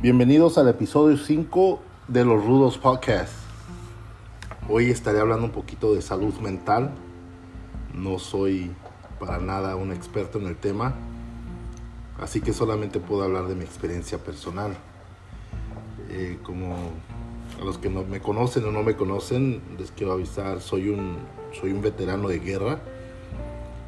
Bienvenidos al episodio 5 de los Rudos Podcast. Hoy estaré hablando un poquito de salud mental. No soy para nada un experto en el tema, así que solamente puedo hablar de mi experiencia personal. Eh, como a los que me conocen o no me conocen, les quiero avisar, soy un, soy un veterano de guerra.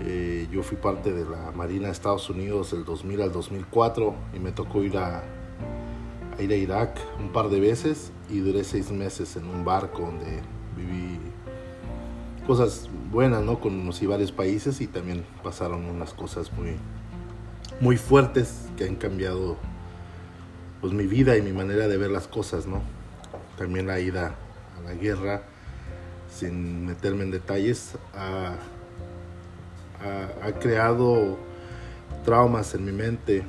Eh, yo fui parte de la Marina de Estados Unidos del 2000 al 2004 y me tocó ir a, a ir a Irak un par de veces y duré seis meses en un barco donde viví cosas buenas, ¿no? Conocí varios países y también pasaron unas cosas muy, muy fuertes que han cambiado pues mi vida y mi manera de ver las cosas, ¿no? También la ida a la guerra, sin meterme en detalles, ha, creado traumas en mi mente.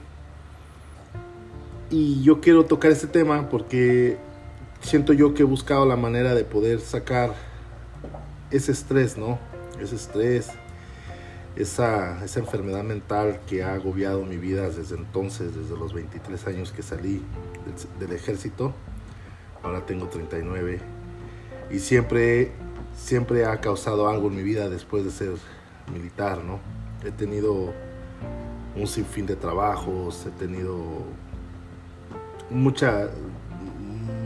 Y yo quiero tocar este tema porque siento yo que he buscado la manera de poder sacar ese estrés, ¿no? Ese estrés, esa, esa enfermedad mental que ha agobiado mi vida desde entonces, desde los 23 años que salí del, ejército. Ahora tengo 39. Y siempre, siempre ha causado algo en mi vida después de ser militar, ¿no? He tenido un sinfín de trabajos, he tenido mucha,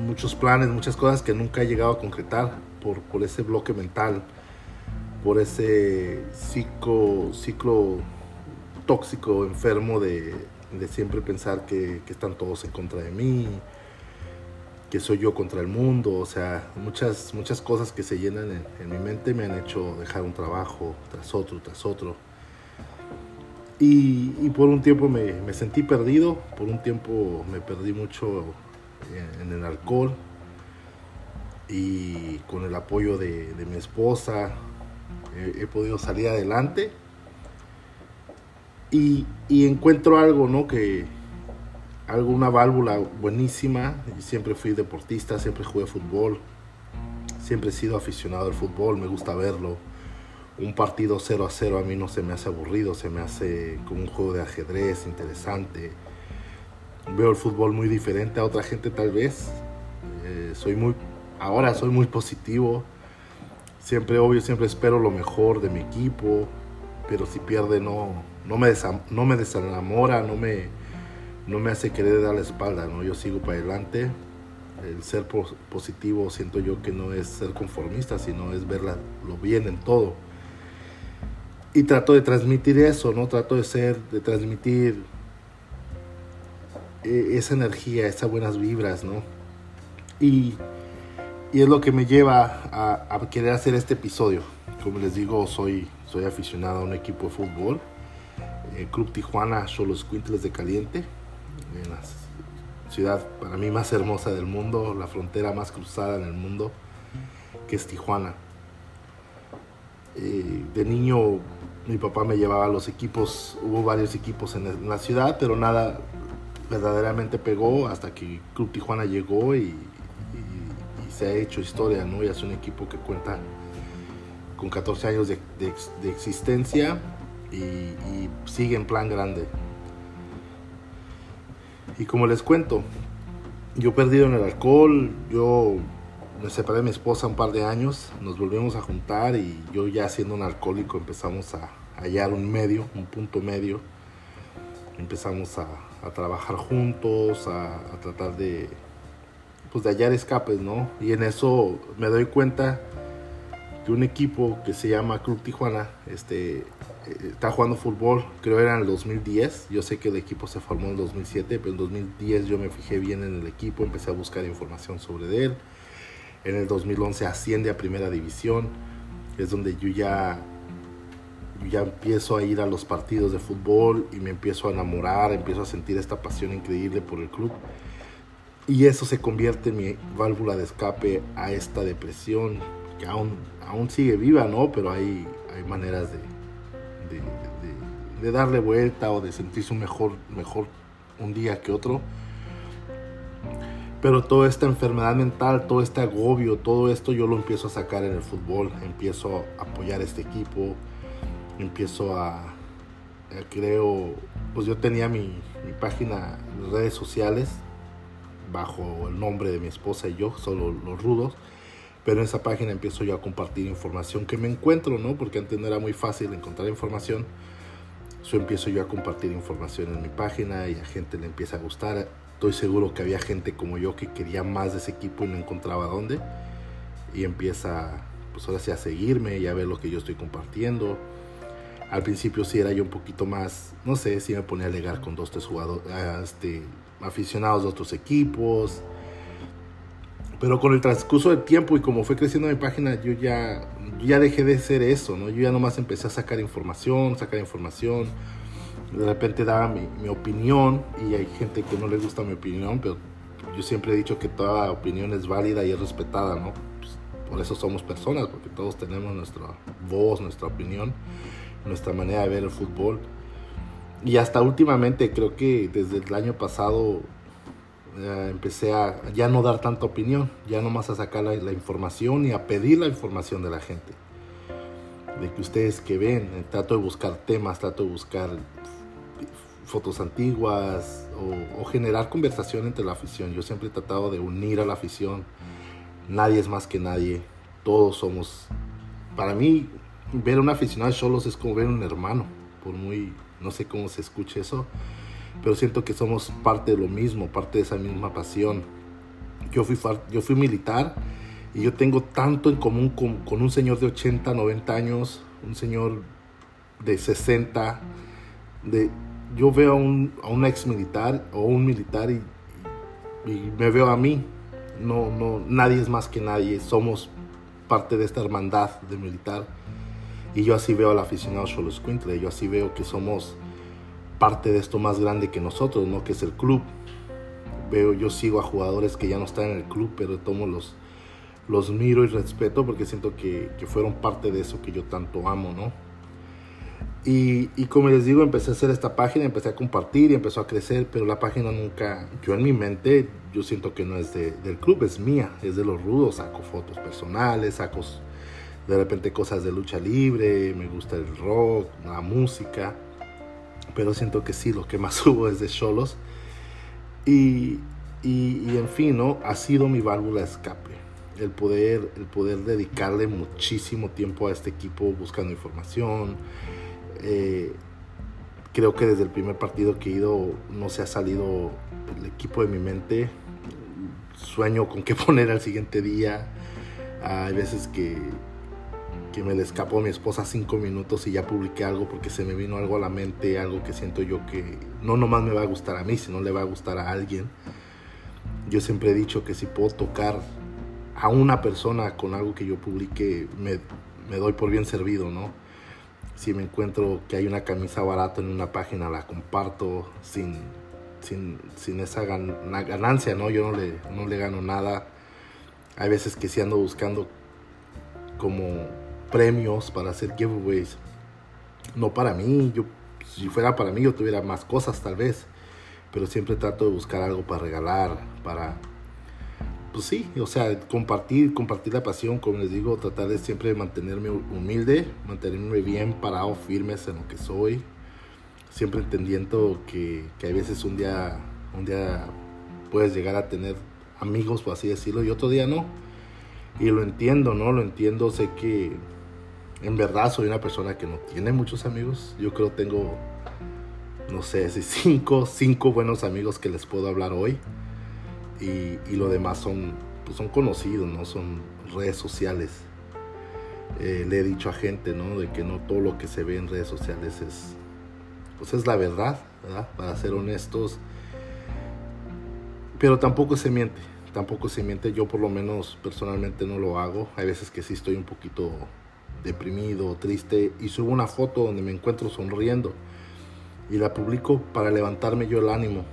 muchos planes, muchas cosas que nunca he llegado a concretar por, por ese bloque mental, por ese ciclo, ciclo tóxico, enfermo de, de siempre pensar que, que, están todos en contra de mí, que soy yo contra el mundo, o sea, muchas, muchas cosas que se llenan en, en mi mente me han hecho dejar un trabajo tras otro, tras otro. Y, por un tiempo me, sentí perdido, por un tiempo me perdí mucho en, el alcohol y con el apoyo de, mi esposa he, he, podido salir adelante. Y, y, encuentro algo, ¿no? Que algo, una válvula buenísima, siempre fui deportista, siempre jugué fútbol, siempre he sido aficionado al fútbol, me gusta verlo un partido 0 a 0 a mí no se me hace aburrido, se me hace como un juego de ajedrez interesante. Veo el fútbol muy diferente a otra gente tal vez. Eh, soy muy, ahora soy muy positivo. Siempre, obvio, siempre espero lo mejor de mi equipo, pero si pierde no, no, me, desam, no me desenamora, no me, no me hace querer dar la espalda, ¿no? Yo sigo para adelante. El ser positivo siento yo que no es ser conformista, sino es ver la, lo bien en todo y trato de transmitir eso, ¿no? Trato de ser, de transmitir eh, esa energía, esas buenas vibras, ¿no? Y, y es lo que me lleva a, querer hacer este episodio. Como les digo, soy, soy aficionado a un equipo de fútbol, el Club Tijuana Cholos Quintles de Caliente, en la ciudad para mí más hermosa del mundo, la frontera más cruzada en el mundo, que es Tijuana. Eh, de niño mi papá me llevaba a los equipos, hubo varios equipos en la ciudad, pero nada verdaderamente pegó hasta que Club Tijuana llegó y, se ha hecho historia, ¿no? Y es un equipo que cuenta con 14 años de, existencia y, sigue en plan grande. Y como les cuento, yo perdido en el alcohol, yo me separé de mi esposa un par de años, nos volvimos a juntar y yo ya siendo un alcohólico empezamos a hallar un medio, un punto medio. Empezamos a, a trabajar juntos, a, tratar de, pues de hallar escapes, ¿no? Y en eso me doy cuenta que un equipo que se llama Club Tijuana, este, está jugando fútbol, creo era en el 2010, yo sé que el equipo se formó en el 2007, pero en 2010 yo me fijé bien en el equipo, empecé a buscar información sobre él en el 2011 asciende a primera división, es donde yo ya, yo ya empiezo a ir a los partidos de fútbol y me empiezo a enamorar, empiezo a sentir esta pasión increíble por el club. Y eso se convierte en mi válvula de escape a esta depresión, que aún, aún sigue viva, ¿no? Pero hay, hay maneras de, de, darle vuelta o de sentirse mejor, mejor un día que otro. Pero toda esta enfermedad mental, todo este agobio, todo esto yo lo empiezo a sacar en el fútbol, empiezo a apoyar este equipo, empiezo a, a creo, pues yo tenía mi, página en redes sociales bajo el nombre de mi esposa y yo, solo los rudos. Pero en esa página empiezo yo a compartir información que me encuentro, ¿no? Porque antes no era muy fácil encontrar información. Yo empiezo yo a compartir información en mi página y a gente le empieza a gustar. Estoy seguro que había gente como yo que quería más de ese equipo y no encontraba dónde. Y empieza, pues ahora sí, a seguirme y a ver lo que yo estoy compartiendo. Al principio sí era yo un poquito más, no sé, si me ponía a alegar con dos, tres jugadores, este, aficionados de otros equipos pero con el transcurso del tiempo y como fue creciendo mi página, yo ya, ya dejé de ser eso, ¿no? Yo ya nomás empecé a sacar información, sacar información. De repente daba mi, mi opinión y hay gente que no le gusta mi opinión, pero yo siempre he dicho que toda opinión es válida y es respetada, ¿no? Pues, por eso somos personas, porque todos tenemos nuestra voz, nuestra opinión, nuestra manera de ver el fútbol. Y hasta últimamente, creo que desde el año pasado empecé a ya no dar tanta opinión, ya nomás a sacar la, información y a pedir la información de la gente. De que ustedes que ven, eh, trato de buscar temas, trato de buscar fotos antiguas o, generar conversación entre la afición. Yo siempre he tratado de unir a la afición. Nadie es más que nadie. Todos somos. Para mí, ver a un aficionado solos es como ver un hermano. Por muy. No sé cómo se escuche eso pero siento que somos parte de lo mismo, parte de esa misma pasión. Yo fui, yo fui militar y yo tengo tanto en común con, un señor de 80, 90 años, un señor de 60, de, yo veo a un, a un ex militar o un militar y, me veo a mí. No, no, nadie es más que nadie, somos parte de esta hermandad de militar. Y yo así veo al aficionado Cholo Quintle, yo así veo que somos parte de esto más grande que nosotros, ¿no? Que es el club. Veo, yo sigo a jugadores que ya no están en el club, pero tomo los, los miro y respeto porque siento que, que fueron parte de eso que yo tanto amo, ¿no? Y, y, como les digo, empecé a hacer esta página, empecé a compartir y empezó a crecer, pero la página nunca, yo en mi mente, yo siento que no es de, del club, es mía, es de los rudos, saco fotos personales, saco de repente cosas de lucha libre, me gusta el rock, la música pero siento que sí, lo que más subo es de Cholos. Y, y, en fin, ¿no? Ha sido mi válvula de escape. El poder, el poder dedicarle muchísimo tiempo a este equipo buscando información. Eh, creo que desde el primer partido que he ido no se ha salido el equipo de mi mente. Sueño con qué poner al siguiente día. Hay veces que, que me le escapó a mi esposa cinco minutos y ya publiqué algo porque se me vino algo a la mente, algo que siento yo que no nomás me va a gustar a mí, sino le va a gustar a alguien. Yo siempre he dicho que si puedo tocar a una persona con algo que yo publique, me, me doy por bien servido, ¿no? Si me encuentro que hay una camisa barata en una página, la comparto sin, sin, sin esa ganancia, ¿no? Yo no le, no le gano nada. Hay veces que si ando buscando como premios, para hacer giveaways. No para mí, yo si fuera para mí yo tuviera más cosas tal vez, pero siempre trato de buscar algo para regalar, para pues sí, o sea, compartir, compartir la pasión, como les digo, tratar de siempre mantenerme humilde, mantenerme bien parado, firmes en lo que soy, siempre entendiendo que, que hay veces un día, un día puedes llegar a tener amigos, por así decirlo, y otro día no. Y lo entiendo, ¿no? Lo entiendo, sé que en verdad soy una persona que no tiene muchos amigos. Yo creo tengo, no sé, si cinco, cinco buenos amigos que les puedo hablar hoy. Y, lo demás son, pues son conocidos, ¿no? Son redes sociales. Eh, le he dicho a gente, ¿no? De que no todo lo que se ve en redes sociales es, pues es la verdad, ¿verdad? Para ser honestos. Pero tampoco se miente, tampoco se miente. Yo por lo menos personalmente no lo hago. Hay veces que sí estoy un poquito deprimido, triste, y subo una foto donde me encuentro sonriendo y la publico para levantarme yo el ánimo,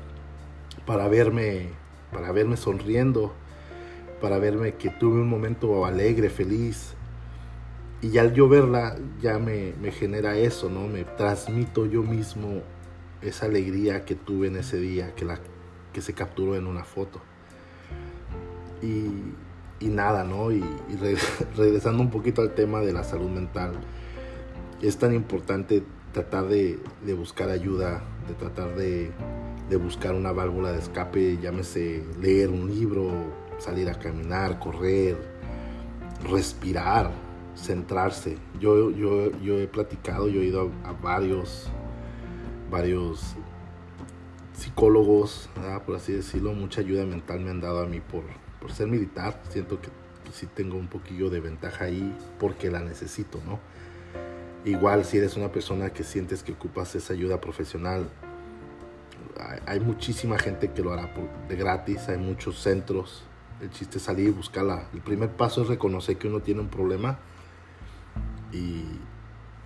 para verme, para verme sonriendo, para verme que tuve un momento alegre, feliz. Y al yo verla ya me, genera eso, ¿no? Me transmito yo mismo esa alegría que tuve en ese día, que, la, que se capturó en una foto. Y nada, ¿no? Y, regresando un poquito al tema de la salud mental, es tan importante tratar de, buscar ayuda, de tratar de de buscar una válvula de escape, llámese leer un libro, salir a caminar, correr, respirar, centrarse. Yo, yo, yo he platicado, yo he ido a, varios, varios psicólogos, por así decirlo, mucha ayuda mental me han dado a mí por, por ser militar. Siento que sí tengo un poquillo de ventaja ahí porque la necesito, ¿no? Igual si eres una persona que sientes que ocupas esa ayuda profesional, hay, muchísima gente que lo hará de gratis, hay muchos centros. El chiste es salir y buscarla. El primer paso es reconocer que uno tiene un problema y,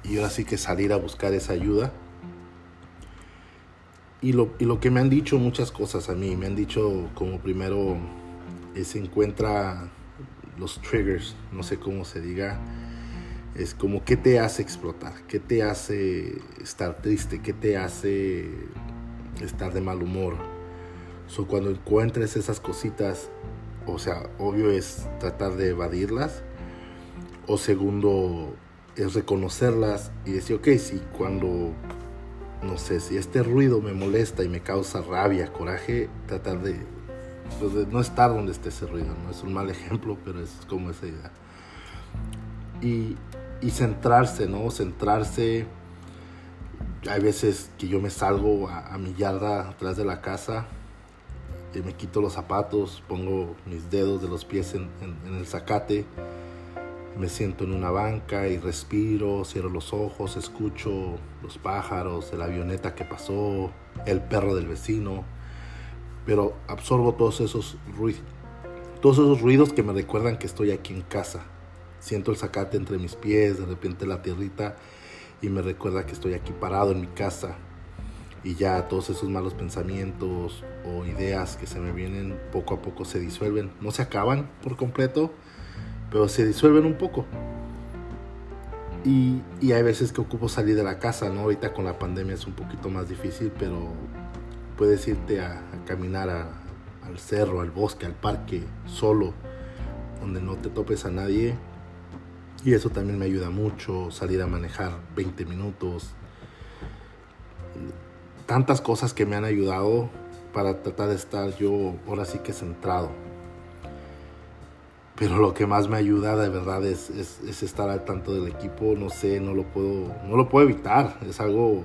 y ahora sí que salir a buscar esa ayuda. Y lo, y lo que me han dicho muchas cosas a mí, me han dicho como primero, se encuentra los triggers, no sé cómo se diga, es como qué te hace explotar, qué te hace estar triste, qué te hace estar de mal humor. So, cuando encuentres esas cositas, o sea, obvio es tratar de evadirlas. O segundo, es reconocerlas y decir, ok, si cuando, no sé, si este ruido me molesta y me causa rabia, coraje, tratar de, pues, no estar donde esté ese ruido. No es un mal ejemplo, pero es como esa idea. Y centrarse, ¿no? Centrarse hay veces que yo me salgo a, mi yarda atrás de la casa y me quito los zapatos, pongo mis dedos de los pies en, el zacate, me siento en una banca y respiro, cierro los ojos, escucho los pájaros, la avioneta que pasó, el perro del vecino, pero absorbo todos esos ruidos, todos esos ruidos que me recuerdan que estoy aquí en casa. Siento el zacate entre mis pies, de repente la tierrita y me recuerda que estoy aquí parado en mi casa y ya todos esos malos pensamientos o ideas que se me vienen poco a poco se disuelven. No se acaban por completo, pero se disuelven un poco. Y, hay veces que ocupo salir de la casa, ¿no? Ahorita con la pandemia es un poquito más difícil, pero puedes irte a, caminar al cerro, al bosque, al parque, solo, donde no te topes a nadie y eso también me ayuda mucho, salir a manejar 20 minutos. Tantas cosas que me han ayudado para tratar de estar yo ahora sí que centrado. Pero lo que más me ayuda de verdad es, estar al tanto del equipo. No sé, no lo puedo, no lo puedo evitar. Es algo,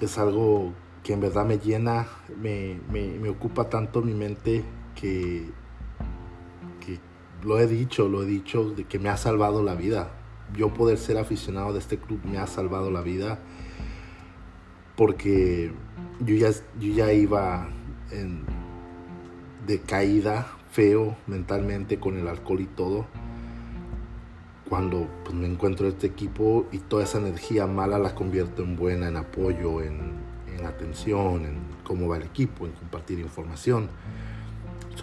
es algo que en verdad me llena, me, me ocupa tanto mi mente que lo he dicho, lo he dicho, de que me ha salvado la vida. Yo poder ser aficionado de este club me ha salvado la vida porque yo ya, yo ya iba en decaída, feo mentalmente con el alcohol y todo. Cuando pues, me encuentro este equipo y toda esa energía mala la convierto en buena, en apoyo, en, en atención, en cómo va el equipo, en compartir información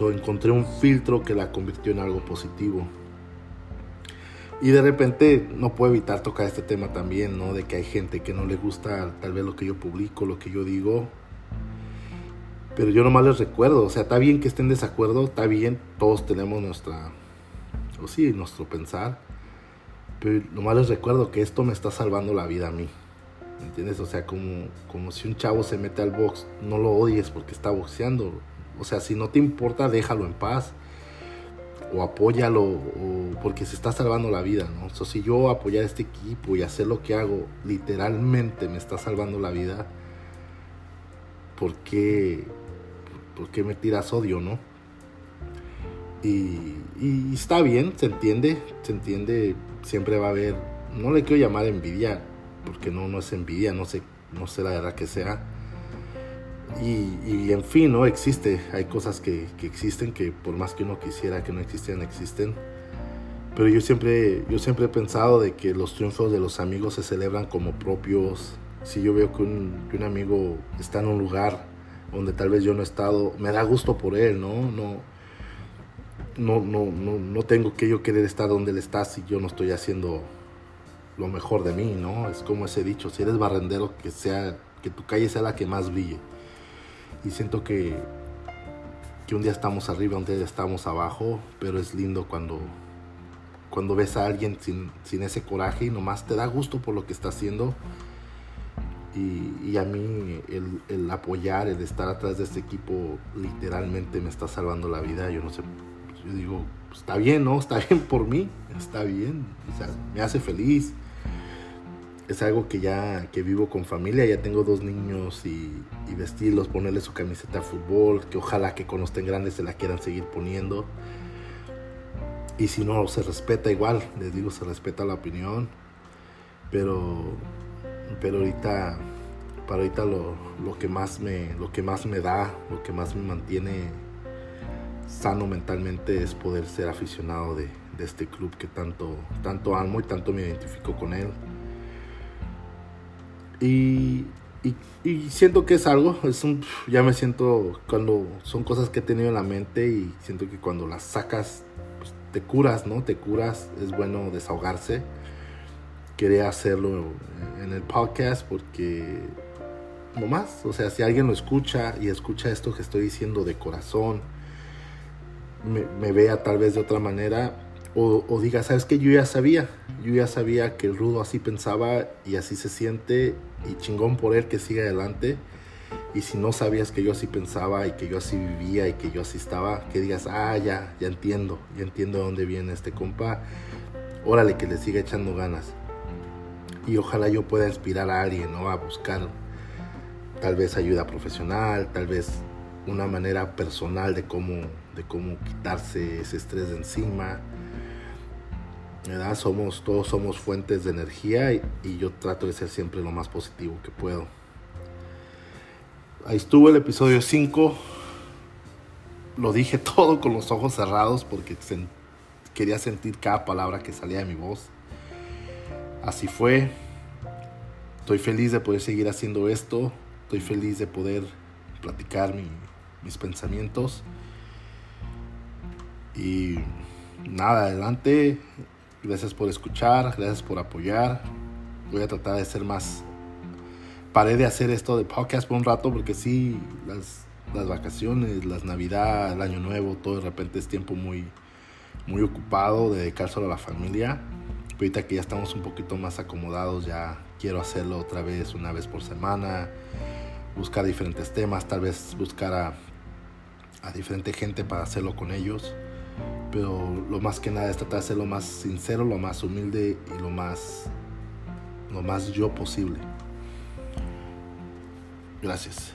encontré un filtro que la convirtió en algo positivo. Y de repente no puedo evitar tocar este tema también, ¿no? De que hay gente que no le gusta tal vez lo que yo publico, lo que yo digo. Pero yo nomás les recuerdo, o sea, está bien que estén en desacuerdo, está bien, todos tenemos nuestra, o sí, nuestro pensar. Pero nomás les recuerdo que esto me está salvando la vida a mí. ¿Me entiendes? O sea, como, como si un chavo se mete al box, no lo odies porque está boxeando o sea, si no te importa, déjalo en paz. O apóyalo, porque se está salvando la vida, ¿no? O si yo apoyar este equipo y hacer lo que hago, literalmente me está salvando la vida, ¿por qué, por qué me tiras odio, no? Y, y, está bien, se entiende, se entiende, siempre va a haber, no le quiero llamar envidia, porque no, no es envidia, no sé, no sé la verdad que sea y, en fin, ¿no? Existe, hay cosas que, existen que por más que uno quisiera que no existieran, existen. Pero yo siempre, yo siempre he pensado de que los triunfos de los amigos se celebran como propios. Si yo veo que un, que un amigo está en un lugar donde tal vez yo no he estado, me da gusto por él, ¿no? No, no, no, no, no tengo que yo querer estar donde él está si yo no estoy haciendo lo mejor de mí, ¿no? Es como ese dicho, si eres barrendero, que sea que tu calle sea la que más brille y siento que, que un día estamos arriba, un día estamos abajo, pero es lindo cuando, cuando ves a alguien sin, sin ese coraje y nomás te da gusto por lo que está haciendo Y, a mí el, el, apoyar, el estar atrás de este equipo, literalmente me está salvando la vida. Yo no sé, yo digo, pues, está bien, ¿no? Está bien por mí, está bien. Me hace feliz. Es algo que ya que vivo con familia, ya tengo dos niños y, vestirlos, ponerles su camiseta de fútbol, que ojalá que cuando estén grandes se la quieran seguir poniendo. Y si no, se respeta igual, les digo, se respeta la opinión. Pero, pero ahorita, para ahorita lo, lo, que más me, lo que más me da, lo que más me mantiene sano mentalmente es poder ser aficionado de, de este club que tanto, tanto amo y tanto me identifico con él. Y, y, siento que es algo, es un, ya me siento cuando son cosas que he tenido en la mente y siento que cuando las sacas te curas, ¿no? Te curas, es bueno desahogarse. Quería hacerlo en el podcast porque no más, o sea, si alguien lo escucha y escucha esto que estoy diciendo de corazón, me, vea tal vez de otra manera, o, o, diga, sabes que yo ya sabía, yo ya sabía que el rudo así pensaba y así se siente, y chingón por él que siga adelante y si no sabías que yo así pensaba y que yo así vivía y que yo así estaba, que digas, ah, ya, ya entiendo, ya entiendo de dónde viene este compa, órale, que le siga echando ganas. Y ojalá yo pueda inspirar a alguien, ¿no? A buscar tal vez ayuda profesional, tal vez una manera personal de cómo, de cómo quitarse ese estrés de encima. Somos, todos somos fuentes de energía y yo trato de ser siempre lo más positivo que puedo. Ahí estuvo el episodio 5. Lo dije todo con los ojos cerrados porque quería sentir cada palabra que salía de mi voz. Así fue. Estoy feliz de poder seguir haciendo esto. Estoy feliz de poder platicar mis pensamientos. Y nada, adelante. Gracias por escuchar, gracias por apoyar. Voy a tratar de ser más paré de hacer esto de podcast por un rato porque sí, las, vacaciones, las navidad, el año nuevo, todo de repente es tiempo muy, muy ocupado de dedicar solo a la familia. Pero ahorita que ya estamos un poquito más acomodados, ya quiero hacerlo otra vez una vez por semana, buscar diferentes temas, tal vez buscar a, a diferente gente para hacerlo con ellos. Pero lo más que nada es tratar de ser lo más sincero, lo más humilde y lo más, lo más yo posible. Gracias.